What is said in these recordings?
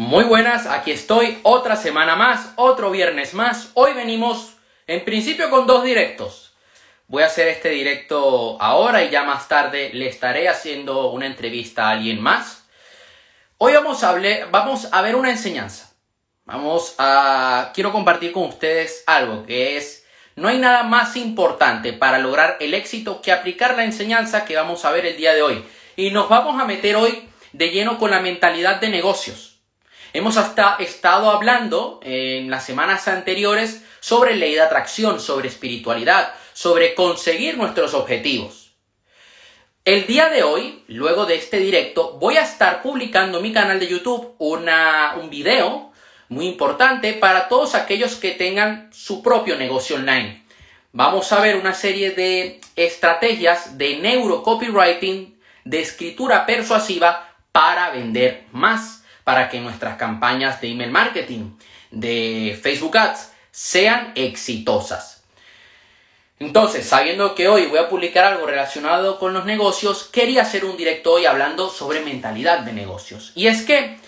Muy buenas, aquí estoy, otra semana más, otro viernes más. Hoy venimos en principio con dos directos. Voy a hacer este directo ahora y ya más tarde le estaré haciendo una entrevista a alguien más. Hoy vamos a, vamos a ver una enseñanza. Vamos a... Quiero compartir con ustedes algo que es... No hay nada más importante para lograr el éxito que aplicar la enseñanza que vamos a ver el día de hoy. Y nos vamos a meter hoy de lleno con la mentalidad de negocios. Hemos hasta estado hablando en las semanas anteriores sobre ley de atracción, sobre espiritualidad, sobre conseguir nuestros objetivos. El día de hoy, luego de este directo, voy a estar publicando en mi canal de YouTube una, un video muy importante para todos aquellos que tengan su propio negocio online. Vamos a ver una serie de estrategias de neurocopywriting, de escritura persuasiva para vender más para que nuestras campañas de email marketing, de Facebook Ads, sean exitosas. Entonces, sabiendo que hoy voy a publicar algo relacionado con los negocios, quería hacer un directo hoy hablando sobre mentalidad de negocios. Y es que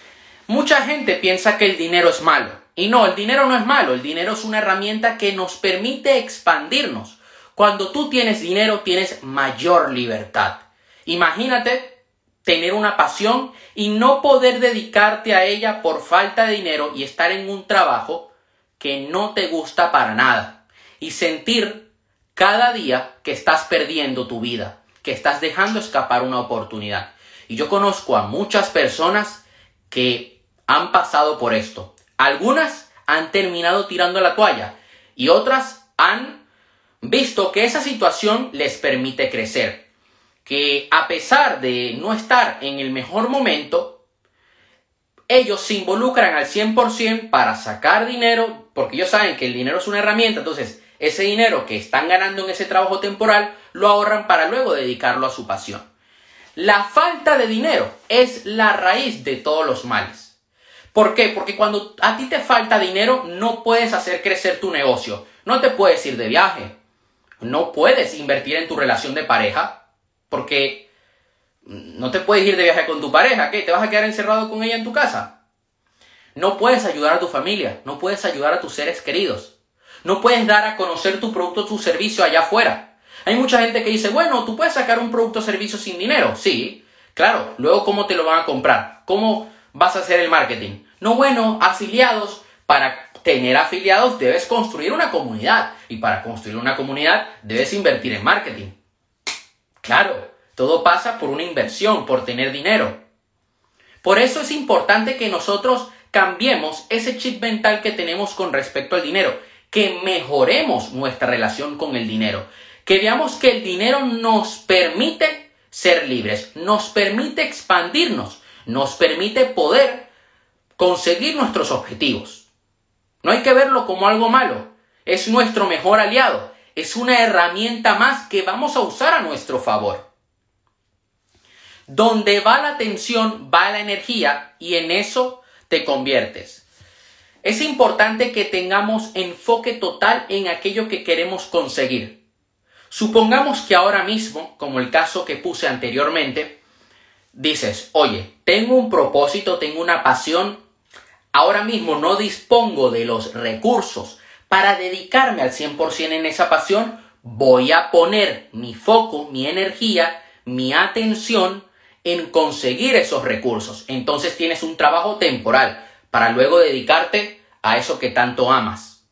mucha gente piensa que el dinero es malo. Y no, el dinero no es malo, el dinero es una herramienta que nos permite expandirnos. Cuando tú tienes dinero tienes mayor libertad. Imagínate tener una pasión y no poder dedicarte a ella por falta de dinero y estar en un trabajo que no te gusta para nada y sentir cada día que estás perdiendo tu vida, que estás dejando escapar una oportunidad. Y yo conozco a muchas personas que han pasado por esto. Algunas han terminado tirando la toalla y otras han visto que esa situación les permite crecer que a pesar de no estar en el mejor momento, ellos se involucran al 100% para sacar dinero, porque ellos saben que el dinero es una herramienta, entonces ese dinero que están ganando en ese trabajo temporal lo ahorran para luego dedicarlo a su pasión. La falta de dinero es la raíz de todos los males. ¿Por qué? Porque cuando a ti te falta dinero no puedes hacer crecer tu negocio, no te puedes ir de viaje, no puedes invertir en tu relación de pareja, porque no te puedes ir de viaje con tu pareja, ¿qué? ¿Te vas a quedar encerrado con ella en tu casa? No puedes ayudar a tu familia, no puedes ayudar a tus seres queridos. No puedes dar a conocer tu producto o tu servicio allá afuera. Hay mucha gente que dice, bueno, tú puedes sacar un producto o servicio sin dinero. Sí, claro. Luego, ¿cómo te lo van a comprar? ¿Cómo vas a hacer el marketing? No, bueno, afiliados. Para tener afiliados debes construir una comunidad. Y para construir una comunidad debes invertir en marketing. Claro, todo pasa por una inversión, por tener dinero. Por eso es importante que nosotros cambiemos ese chip mental que tenemos con respecto al dinero, que mejoremos nuestra relación con el dinero, que veamos que el dinero nos permite ser libres, nos permite expandirnos, nos permite poder conseguir nuestros objetivos. No hay que verlo como algo malo, es nuestro mejor aliado, es una herramienta más que vamos a usar a nuestro favor. Donde va la atención, va la energía y en eso te conviertes. Es importante que tengamos enfoque total en aquello que queremos conseguir. Supongamos que ahora mismo, como el caso que puse anteriormente, dices, oye, tengo un propósito, tengo una pasión, ahora mismo no dispongo de los recursos para dedicarme al 100% en esa pasión, voy a poner mi foco, mi energía, mi atención en conseguir esos recursos. Entonces tienes un trabajo temporal para luego dedicarte a eso que tanto amas.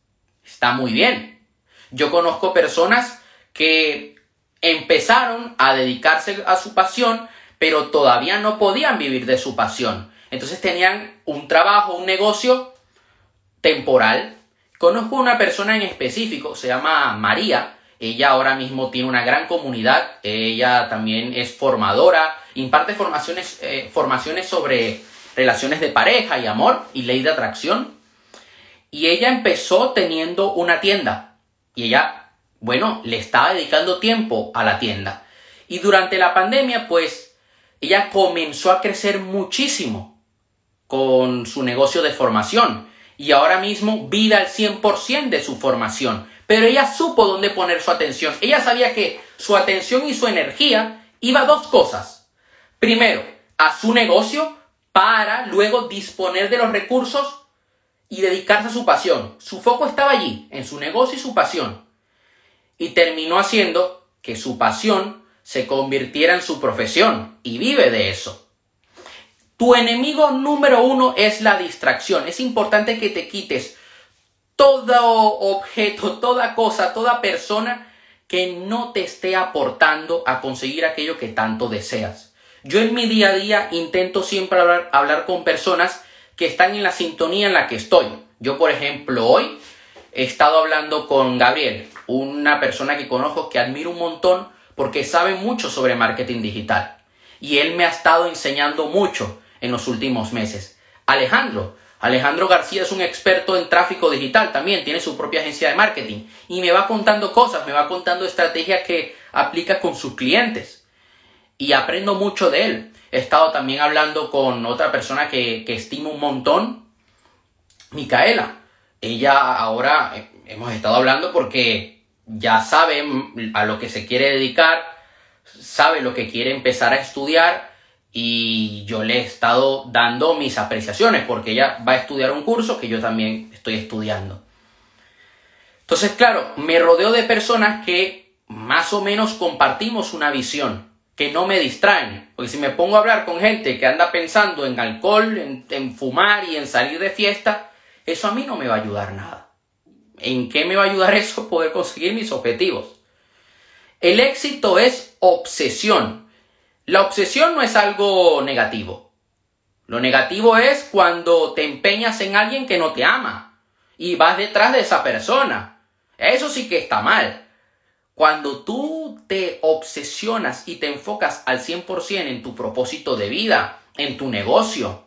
Está muy bien. Yo conozco personas que empezaron a dedicarse a su pasión, pero todavía no podían vivir de su pasión. Entonces tenían un trabajo, un negocio temporal Conozco una persona en específico, se llama María. Ella ahora mismo tiene una gran comunidad. Ella también es formadora, imparte formaciones, eh, formaciones sobre relaciones de pareja y amor y ley de atracción. Y ella empezó teniendo una tienda. Y ella, bueno, le estaba dedicando tiempo a la tienda. Y durante la pandemia, pues, ella comenzó a crecer muchísimo con su negocio de formación y ahora mismo vive al 100% de su formación. Pero ella supo dónde poner su atención. Ella sabía que su atención y su energía iba a dos cosas. Primero, a su negocio para luego disponer de los recursos y dedicarse a su pasión. Su foco estaba allí, en su negocio y su pasión. Y terminó haciendo que su pasión se convirtiera en su profesión y vive de eso. Tu enemigo número uno es la distracción. Es importante que te quites todo objeto, toda cosa, toda persona que no te esté aportando a conseguir aquello que tanto deseas. Yo en mi día a día intento siempre hablar, hablar con personas que están en la sintonía en la que estoy. Yo, por ejemplo, hoy he estado hablando con Gabriel, una persona que conozco que admiro un montón porque sabe mucho sobre marketing digital. Y él me ha estado enseñando mucho en los últimos meses. Alejandro, Alejandro García es un experto en tráfico digital también, tiene su propia agencia de marketing y me va contando cosas, me va contando estrategias que aplica con sus clientes. Y aprendo mucho de él. He estado también hablando con otra persona que, que estimo un montón, Micaela. Ella ahora eh, hemos estado hablando porque ya sabe a lo que se quiere dedicar, sabe lo que quiere empezar a estudiar y yo le he estado dando mis apreciaciones porque ella va a estudiar un curso que yo también estoy estudiando. Entonces, claro, me rodeo de personas que más o menos compartimos una visión, que no me distraen. Porque si me pongo a hablar con gente que anda pensando en alcohol, en, fumar y en salir de fiesta, eso a mí no me va a ayudar nada. ¿En qué me va a ayudar eso? Poder conseguir mis objetivos. El éxito es obsesión. La obsesión no es algo negativo. Lo negativo es cuando te empeñas en alguien que no te ama y vas detrás de esa persona. Eso sí que está mal. Cuando tú te obsesionas y te enfocas al 100% en tu propósito de vida, en tu negocio,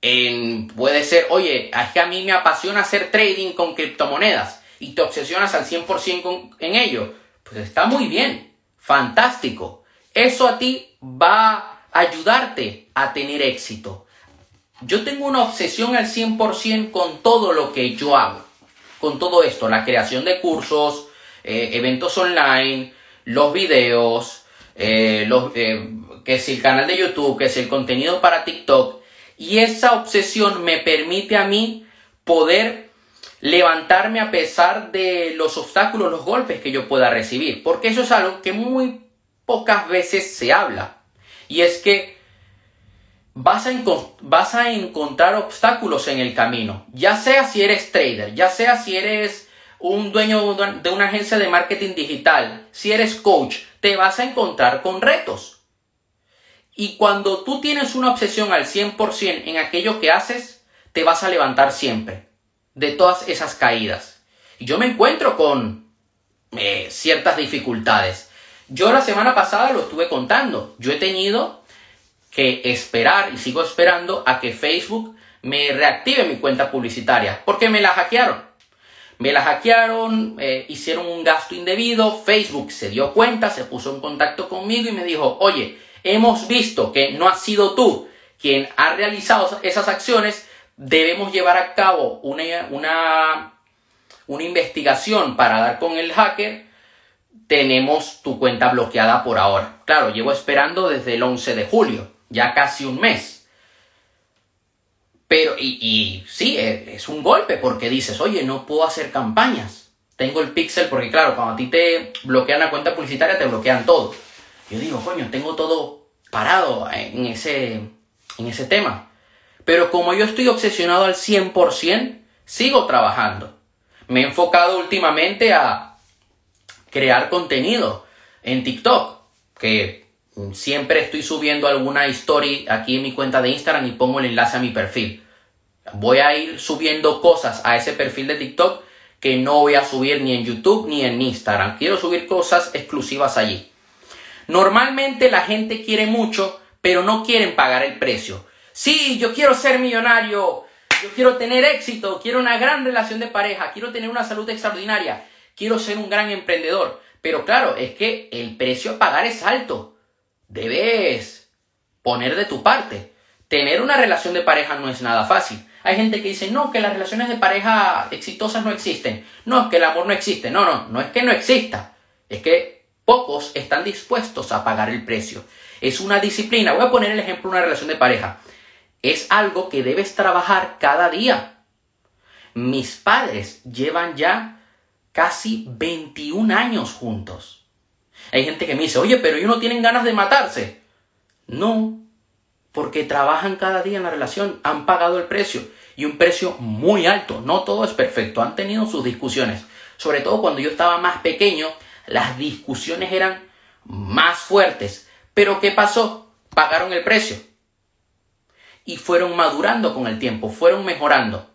en, puede ser, oye, es que a mí me apasiona hacer trading con criptomonedas y te obsesionas al 100% en ello, pues está muy bien, fantástico. Eso a ti va a ayudarte a tener éxito. Yo tengo una obsesión al 100% con todo lo que yo hago. Con todo esto, la creación de cursos, eh, eventos online, los videos, eh, los, eh, que es el canal de YouTube, que es el contenido para TikTok. Y esa obsesión me permite a mí poder levantarme a pesar de los obstáculos, los golpes que yo pueda recibir. Porque eso es algo que muy pocas veces se habla. Y es que vas a, vas a encontrar obstáculos en el camino. Ya sea si eres trader, ya sea si eres un dueño de una agencia de marketing digital, si eres coach, te vas a encontrar con retos. Y cuando tú tienes una obsesión al 100% en aquello que haces, te vas a levantar siempre de todas esas caídas. Y yo me encuentro con eh, ciertas dificultades. Yo la semana pasada lo estuve contando. Yo he tenido que esperar y sigo esperando a que Facebook me reactive mi cuenta publicitaria porque me la hackearon. Me la hackearon, eh, hicieron un gasto indebido, Facebook se dio cuenta, se puso en contacto conmigo y me dijo, oye, hemos visto que no has sido tú quien ha realizado esas acciones, debemos llevar a cabo una, una, una investigación para dar con el hacker tenemos tu cuenta bloqueada por ahora. Claro, llevo esperando desde el 11 de julio, ya casi un mes. Pero, y, sí, e, es un golpe porque dices, oye, no puedo hacer campañas. Tengo el pixel porque, claro, cuando a ti te bloquean la cuenta publicitaria, te bloquean todo. Yo digo, coño, tengo todo parado en ese, en ese tema. Pero como yo estoy obsesionado al 100%, sigo trabajando. Me he enfocado últimamente a crear contenido en TikTok, que siempre estoy subiendo alguna story aquí en mi cuenta de Instagram y pongo el enlace a mi perfil. Voy a ir subiendo cosas a ese perfil de TikTok que no voy a subir ni en YouTube ni en Instagram. Quiero subir cosas exclusivas allí. Normalmente la gente quiere mucho, pero no quieren pagar el precio. Sí, yo quiero ser millonario, yo quiero tener éxito, quiero una gran relación de pareja, quiero tener una salud extraordinaria, quiero ser un gran emprendedor. Pero claro, es que el precio a pagar es alto. Debes poner de tu parte. Tener una relación de pareja no es nada fácil. Hay gente que dice, no, que las relaciones de pareja exitosas no existen. No, es que el amor no existe. No, no, no es que no exista. Es que pocos están dispuestos a pagar el precio. Es una disciplina. Voy a poner el ejemplo de una relación de pareja. es algo que debes trabajar cada día. Mis padres llevan ya casi 21 años juntos. Hay gente que me dice, oye, pero ellos no tienen ganas de matarse. No, porque trabajan cada día en la relación, han pagado el precio y un precio muy alto. No todo es perfecto, han tenido sus discusiones. Sobre todo cuando yo estaba más pequeño, las discusiones eran más fuertes. Pero ¿qué pasó? Pagaron el precio. Y fueron madurando con el tiempo, fueron mejorando.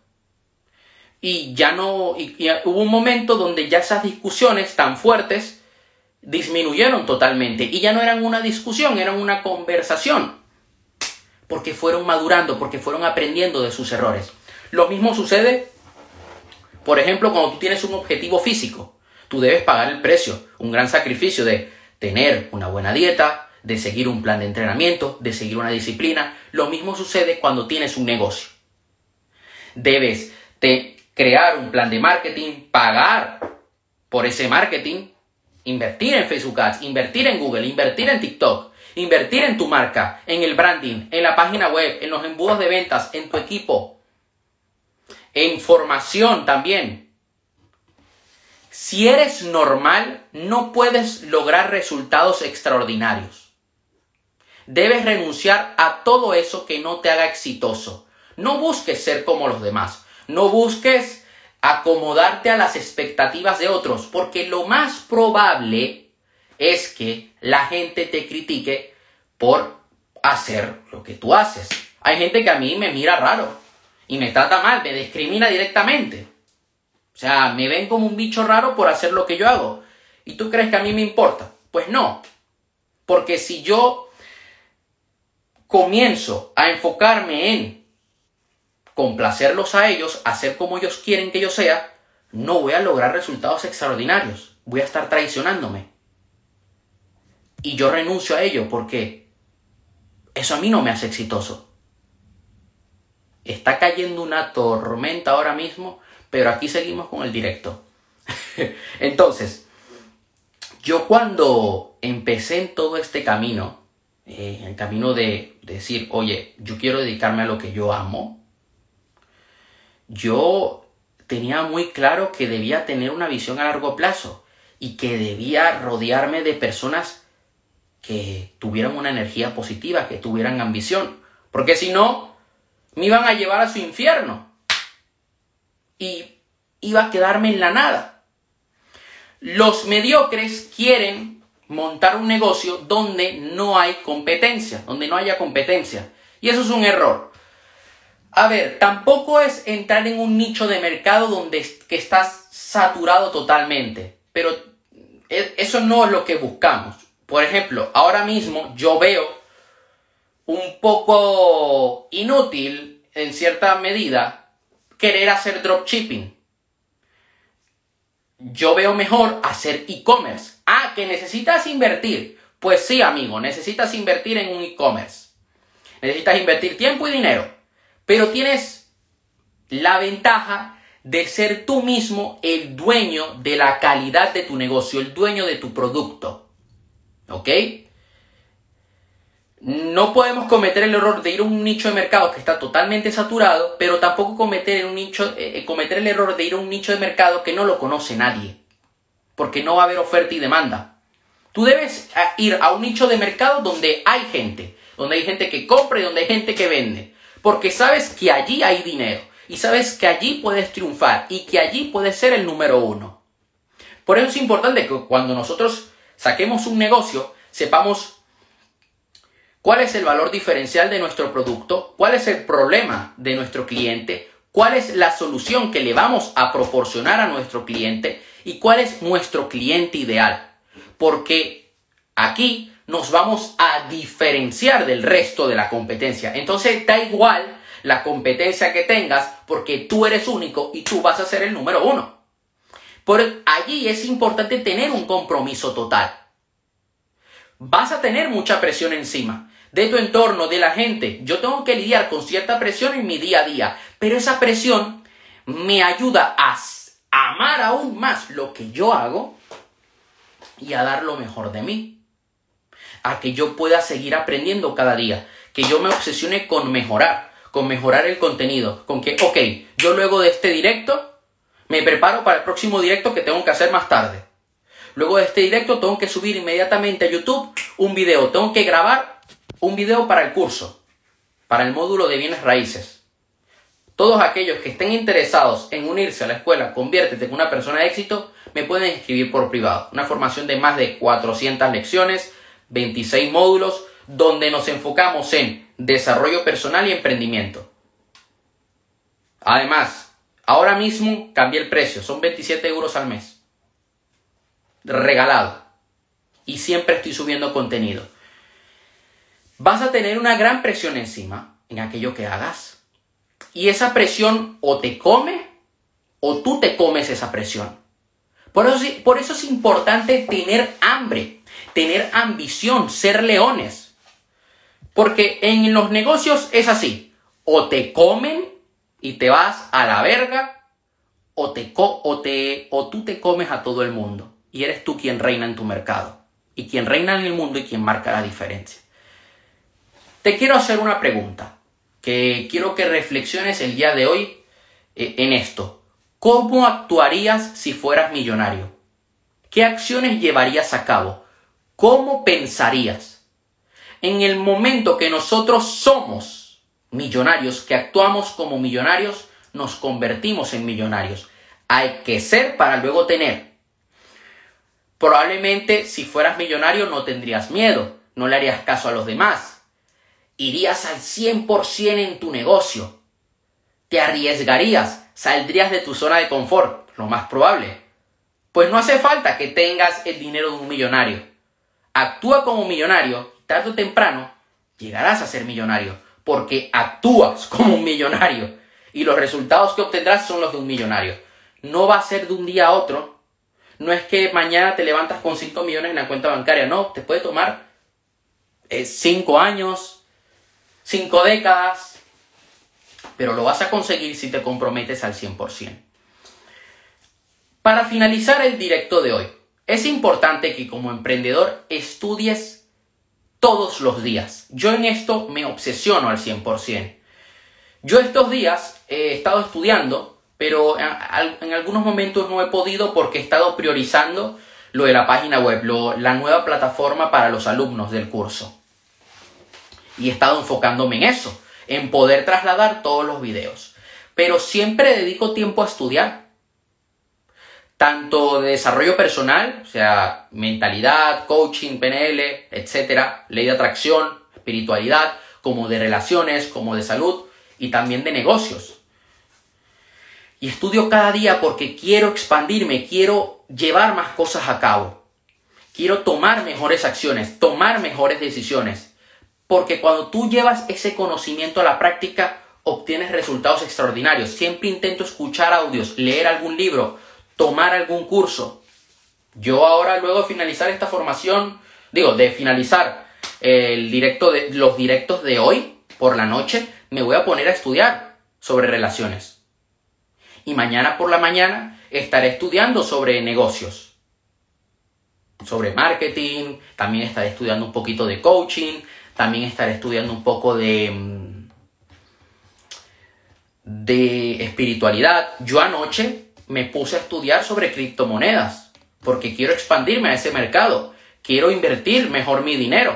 Y ya no, y, hubo un momento donde ya esas discusiones tan fuertes disminuyeron totalmente y ya no eran una discusión, eran una conversación. Porque fueron madurando, porque fueron aprendiendo de sus errores. Lo mismo sucede, por ejemplo, cuando tú tienes un objetivo físico. Tú debes pagar el precio, un gran sacrificio de tener una buena dieta, de seguir un plan de entrenamiento, de seguir una disciplina. Lo mismo sucede cuando tienes un negocio. Debes de crear un plan de marketing, pagar por ese marketing, invertir en Facebook Ads, invertir en Google, invertir en TikTok, invertir en tu marca, en el branding, en la página web, en los embudos de ventas, en tu equipo, en formación también. Si eres normal, no puedes lograr resultados extraordinarios. Debes renunciar a todo eso que no te haga exitoso. No busques ser como los demás. No busques acomodarte a las expectativas de otros, porque lo más probable es que la gente te critique por hacer lo que tú haces. Hay gente que a mí me mira raro y me trata mal, me discrimina directamente. O sea, me ven como un bicho raro por hacer lo que yo hago. ¿Y tú crees que a mí me importa? Pues no. Porque si yo comienzo a enfocarme en complacerlos a ellos, hacer como ellos quieren que yo sea, no voy a lograr resultados extraordinarios. Voy a estar traicionándome. Y yo renuncio a ello porque eso a mí no me hace exitoso. Está cayendo una tormenta ahora mismo, pero aquí seguimos con el directo. Entonces, yo cuando empecé en todo este camino, eh, el camino de decir, oye, yo quiero dedicarme a lo que yo amo, yo tenía muy claro que debía tener una visión a largo plazo y que debía rodearme de personas que tuvieran una energía positiva, que tuvieran ambición, porque si no, me iban a llevar a su infierno y iba a quedarme en la nada. Los mediocres quieren montar un negocio donde no hay competencia, donde no haya competencia. Y eso es un error. A ver, tampoco es entrar en un nicho de mercado donde que estás saturado totalmente, pero e, eso no es lo que buscamos. Por ejemplo, ahora mismo yo veo un poco inútil, en cierta medida, querer hacer dropshipping. Yo veo mejor hacer e-commerce. Ah, que necesitas invertir. Pues sí, amigo, necesitas invertir en un e-commerce. Necesitas invertir tiempo y dinero. Pero tienes la ventaja de ser tú mismo el dueño de la calidad de tu negocio, el dueño de tu producto. ¿Ok? No podemos cometer el error de ir a un nicho de mercado que está totalmente saturado, pero tampoco cometer, nicho, eh, eh, cometer el error de ir a un nicho de mercado que no lo conoce nadie porque no va a haber oferta y demanda. Tú debes eh, ir a un nicho de mercado donde hay gente, donde hay gente que compra y donde hay gente que vende, porque sabes que allí hay dinero y sabes que allí puedes triunfar y que allí puedes ser el número uno. Por eso es importante que cuando nosotros saquemos un negocio, sepamos cuál es el valor diferencial de nuestro producto, cuál es el problema de nuestro cliente, cuál es la solución que le vamos a proporcionar a nuestro cliente y cuál es nuestro cliente ideal. Porque aquí nos vamos a diferenciar del resto de la competencia. Entonces da igual la competencia que tengas porque tú eres único y tú vas a ser el número uno. Por allí es importante tener un compromiso total. Vas a tener mucha presión encima de tu entorno, de la gente. Yo tengo que lidiar con cierta presión en mi día a día, pero esa presión me ayuda a amar aún más lo que yo hago y a dar lo mejor de mí. A que yo pueda seguir aprendiendo cada día, que yo me obsesione con mejorar. con mejorar el contenido, con que, ok, yo luego de este directo me preparo para el próximo directo que tengo que hacer más tarde. Luego de este directo tengo que subir inmediatamente a YouTube un video, tengo que grabar un video para el curso, para el módulo de bienes raíces. Todos aquellos que estén interesados en unirse a la escuela Conviértete en una persona de éxito, me pueden escribir por privado. Una formación de más de 400 lecciones, 26 módulos, donde nos enfocamos en desarrollo personal y emprendimiento. Además, ahora mismo cambié el precio, son 27 euros al mes. Regalado. Y siempre estoy subiendo contenido. Vas a tener una gran presión encima en aquello que hagas. Y esa presión o te come o tú te comes esa presión. Por eso, por eso es importante tener hambre, tener ambición, ser leones. Porque en los negocios es así. O te comen y te vas a la verga, o, te o, te, o tú te comes a todo el mundo. Y eres tú quien reina en tu mercado. Y quien reina en el mundo y quien marca la diferencia. Te quiero hacer una pregunta que quiero que reflexiones el día de hoy eh, en esto. ¿Cómo actuarías si fueras millonario? ¿Qué acciones llevarías a cabo? ¿Cómo pensarías? En el momento que nosotros somos millonarios, que actuamos como millonarios, nos convertimos en millonarios. Hay que ser para luego tener. Probablemente si fueras millonario no tendrías miedo, no le harías caso a los demás, irías al 100% en tu negocio. Te arriesgarías, saldrías de tu zona de confort, lo más probable. Pues no hace falta que tengas el dinero de un millonario. Actúa como millonario, tarde o temprano llegarás a ser millonario, porque actúas como un millonario y los resultados que obtendrás son los de un millonario. No va a ser de un día a otro. No es que mañana te levantas con 5 millones en la cuenta bancaria, no, te puede tomar 5 eh, años, cinco décadas, pero lo vas a conseguir si te comprometes al 100%. Para finalizar el directo de hoy, es importante que como emprendedor estudies todos los días. Yo en esto me obsesiono al 100%. Yo estos días he estado estudiando, pero en algunos momentos no he podido porque he estado priorizando lo de la página web, la nueva plataforma para los alumnos del curso y he estado enfocándome en eso, en poder trasladar todos los videos. Pero siempre dedico tiempo a estudiar, tanto de desarrollo personal, o sea, mentalidad, coaching, PNL, etcétera, ley de atracción, espiritualidad, como de relaciones, como de salud y también de negocios. Y estudio cada día porque quiero expandirme, quiero llevar más cosas a cabo. Quiero tomar mejores acciones, tomar mejores decisiones porque cuando tú llevas ese conocimiento a la práctica, obtienes resultados extraordinarios. Siempre intento escuchar audios, leer algún libro, tomar algún curso. Yo ahora, luego de finalizar esta formación, digo, de finalizar el directo de, los directos de hoy por la noche, me voy a poner a estudiar sobre relaciones. Y mañana por la mañana estaré estudiando sobre negocios, sobre marketing, también estaré estudiando un poquito de coaching, también estaré estudiando un poco de, mm, de espiritualidad. Yo anoche me puse a estudiar sobre criptomonedas porque quiero expandirme a ese mercado. Quiero invertir mejor mi dinero.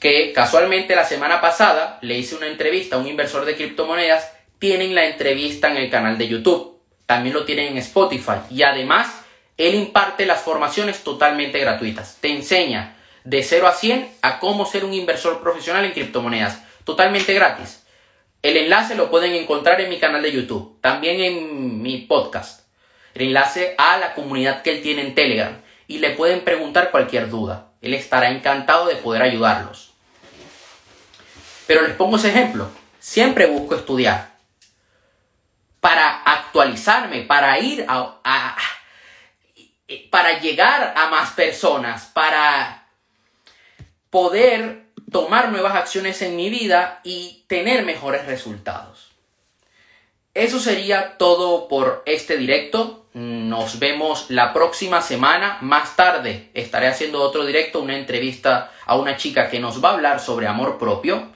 Que casualmente la semana pasada le hice una entrevista a un inversor de criptomonedas. Tienen la entrevista en el canal de YouTube. También lo tienen en Spotify. Y además, él imparte las formaciones totalmente gratuitas. Te enseña de 0 a 100 a cómo ser un inversor profesional en criptomonedas. Totalmente gratis. El enlace lo pueden encontrar en mi canal de YouTube, también en mi podcast. El enlace a la comunidad que él tiene en Telegram. Y le pueden preguntar cualquier duda. Él estará encantado de poder ayudarlos. Pero les pongo ese ejemplo. Siempre busco estudiar. Para actualizarme, para ir a, a para llegar a más personas, para poder tomar nuevas acciones en mi vida y tener mejores resultados. Eso sería todo por este directo. Nos vemos la próxima semana. Más tarde estaré haciendo otro directo, una entrevista a una chica que nos va a hablar sobre amor propio.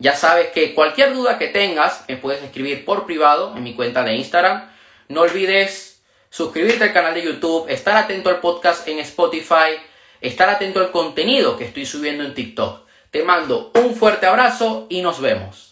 Ya sabes que cualquier duda que tengas me puedes escribir por privado en mi cuenta de Instagram. No olvides suscribirte al canal de YouTube, estar atento al podcast en Spotify, estar atento al contenido que estoy subiendo en TikTok. Te mando un fuerte abrazo y nos vemos.